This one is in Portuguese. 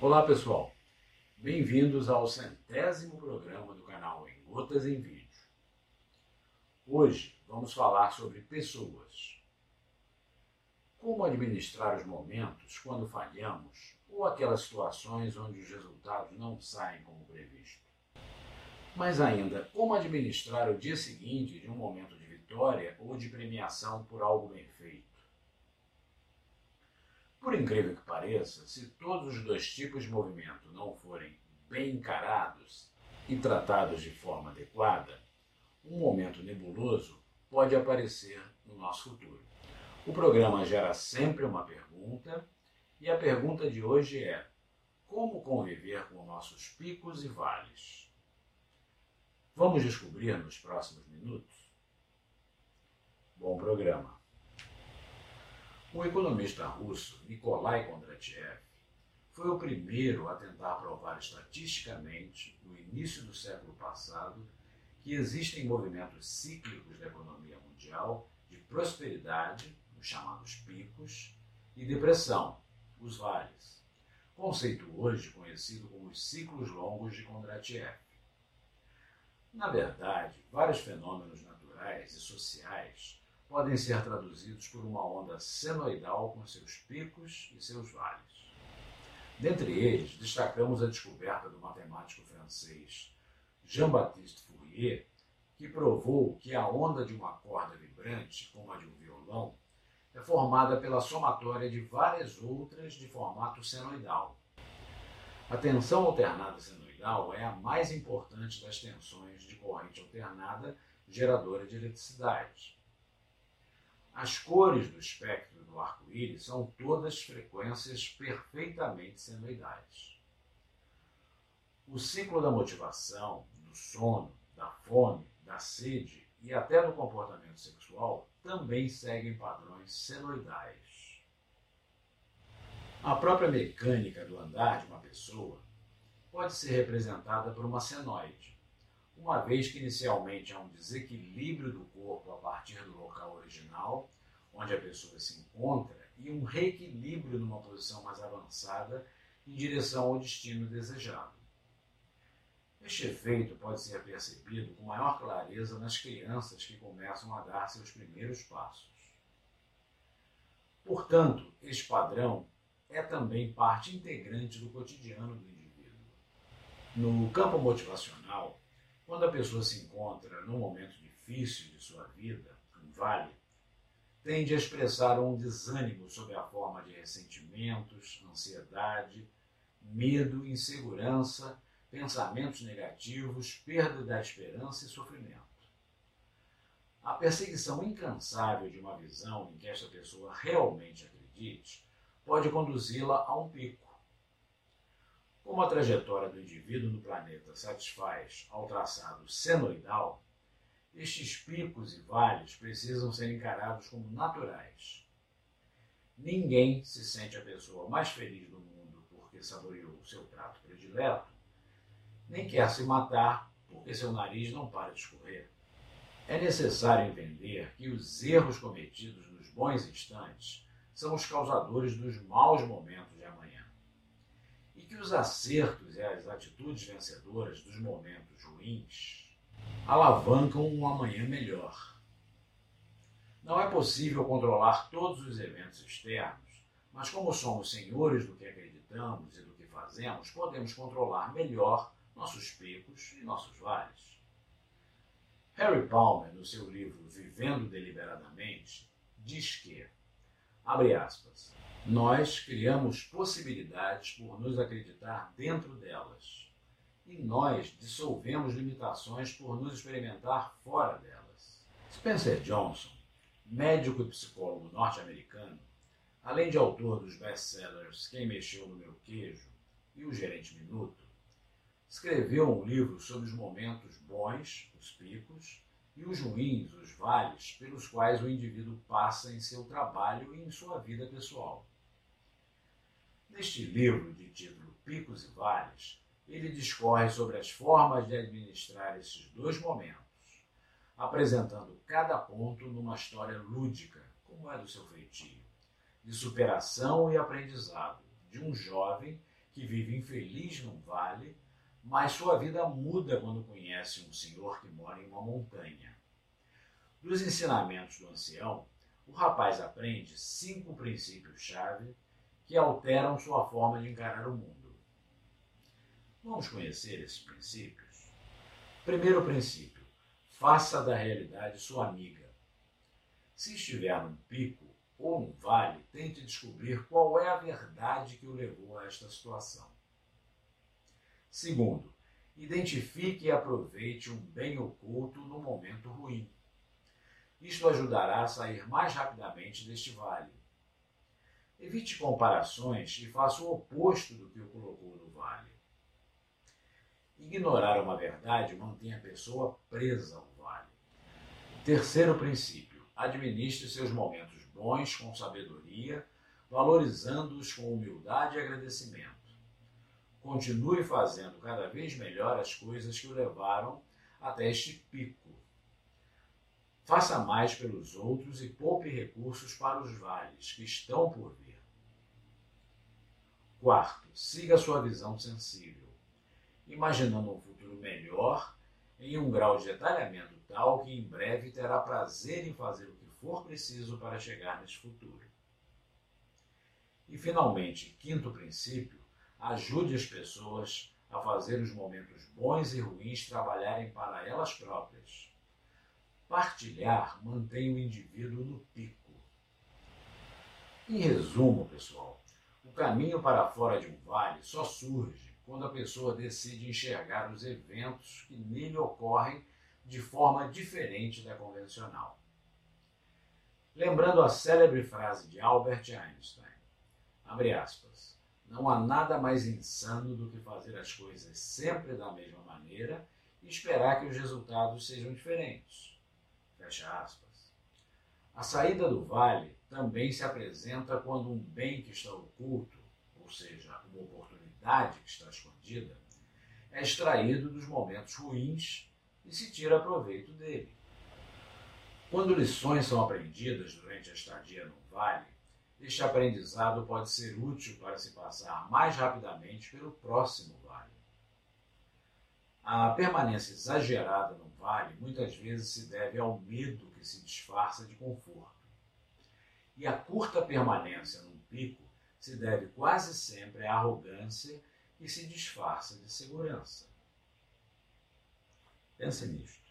Olá pessoal, bem-vindos ao centésimo programa do canal Em Gotas em Vídeo. Hoje vamos falar sobre pessoas. Como administrar os momentos quando falhamos ou aquelas situações onde os resultados não saem como previsto. Mas ainda, como administrar o dia seguinte de um momento de vitória ou de premiação por algo bem feito. Por incrível que pareça, se todos os dois tipos de movimento não forem bem encarados e tratados de forma adequada, um momento nebuloso pode aparecer no nosso futuro. O programa gera sempre uma pergunta e a pergunta de hoje é: como conviver com nossos picos e vales? Vamos descobrir nos próximos minutos? Bom programa. O economista russo Nikolai Kondratiev foi o primeiro a tentar provar estatisticamente, no início do século passado, que existem movimentos cíclicos da economia mundial de prosperidade, os chamados picos, e depressão, os vales. Conceito hoje conhecido como os ciclos longos de Kondratiev. Na verdade, vários fenômenos naturais e sociais podem ser traduzidos por uma onda senoidal com seus picos e seus vales. Dentre eles, destacamos a descoberta do matemático francês Jean-Baptiste Fourier, que provou que a onda de uma corda vibrante, como a de um violão, é formada pela somatória de várias outras de formato senoidal. A tensão alternada senoidal é a mais importante das tensões de corrente alternada geradora de eletricidade. As cores do espectro do arco-íris são todas frequências perfeitamente senoidais. O ciclo da motivação, do sono, da fome, da sede e até do comportamento sexual também seguem padrões senoidais. A própria mecânica do andar de uma pessoa pode ser representada por uma senoide, uma vez que inicialmente há um desequilíbrio do corpo a partir do local original, onde a pessoa se encontra, e um reequilíbrio numa posição mais avançada em direção ao destino desejado. Este efeito pode ser percebido com maior clareza nas crianças que começam a dar seus primeiros passos. Portanto, este padrão é também parte integrante do cotidiano do indivíduo. No campo motivacional, quando a pessoa se encontra num momento difícil de sua vida, um vale, tende a expressar um desânimo sob a forma de ressentimentos, ansiedade, medo, insegurança, pensamentos negativos, perda da esperança e sofrimento. A perseguição incansável de uma visão em que esta pessoa realmente acredite pode conduzi-la a um pico como a trajetória do indivíduo no planeta satisfaz ao traçado senoidal, estes picos e vales precisam ser encarados como naturais. Ninguém se sente a pessoa mais feliz do mundo porque saboreou seu prato predileto, nem quer se matar porque seu nariz não para de escorrer. É necessário entender que os erros cometidos nos bons instantes são os causadores dos maus momentos de amanhã que os acertos e as atitudes vencedoras dos momentos ruins alavancam um amanhã melhor. Não é possível controlar todos os eventos externos, mas como somos senhores do que acreditamos e do que fazemos, podemos controlar melhor nossos picos e nossos vales. Harry Palmer, no seu livro Vivendo Deliberadamente, diz que, abre aspas, nós criamos possibilidades por nos acreditar dentro delas. E nós dissolvemos limitações por nos experimentar fora delas. Spencer Johnson, médico e psicólogo norte-americano, além de autor dos best-sellers Quem Mexeu no Meu Queijo e O Gerente Minuto, escreveu um livro sobre os momentos bons, os picos, e os ruins, os vales, pelos quais o indivíduo passa em seu trabalho e em sua vida pessoal. Neste livro, de título Picos e Vales, ele discorre sobre as formas de administrar esses dois momentos, apresentando cada ponto numa história lúdica, como é do seu feitio, de superação e aprendizado de um jovem que vive infeliz num vale, mas sua vida muda quando conhece um senhor que mora em uma montanha. Dos ensinamentos do ancião, o rapaz aprende cinco princípios-chave que alteram sua forma de encarar o mundo. Vamos conhecer esses princípios? Primeiro princípio: faça da realidade sua amiga. Se estiver num pico ou num vale, tente descobrir qual é a verdade que o levou a esta situação. Segundo, identifique e aproveite um bem oculto no momento ruim. Isto ajudará a sair mais rapidamente deste vale. Evite comparações e faça o oposto do que o colocou no vale. Ignorar uma verdade mantém a pessoa presa ao vale. Terceiro princípio: administre seus momentos bons com sabedoria, valorizando-os com humildade e agradecimento. Continue fazendo cada vez melhor as coisas que o levaram até este pico. Faça mais pelos outros e poupe recursos para os vales que estão por vir. Quarto, siga sua visão sensível imaginando um futuro melhor, em um grau de detalhamento tal que em breve terá prazer em fazer o que for preciso para chegar nesse futuro. E, finalmente, quinto princípio, ajude as pessoas a fazer os momentos bons e ruins trabalharem para elas próprias. Partilhar mantém o indivíduo no pico. Em resumo, pessoal, o caminho para fora de um vale só surge quando a pessoa decide enxergar os eventos que nele ocorrem de forma diferente da convencional. Lembrando a célebre frase de Albert Einstein, abre aspas, não há nada mais insano do que fazer as coisas sempre da mesma maneira e esperar que os resultados sejam diferentes. Fecha aspas. A saída do vale também se apresenta quando um bem que está oculto, ou seja, uma oportunidade, que está escondida, é extraído dos momentos ruins e se tira proveito dele. Quando lições são aprendidas durante a estadia no vale, este aprendizado pode ser útil para se passar mais rapidamente pelo próximo. A permanência exagerada no vale muitas vezes se deve ao medo que se disfarça de conforto. E a curta permanência num pico se deve quase sempre à arrogância que se disfarça de segurança. Pense nisto.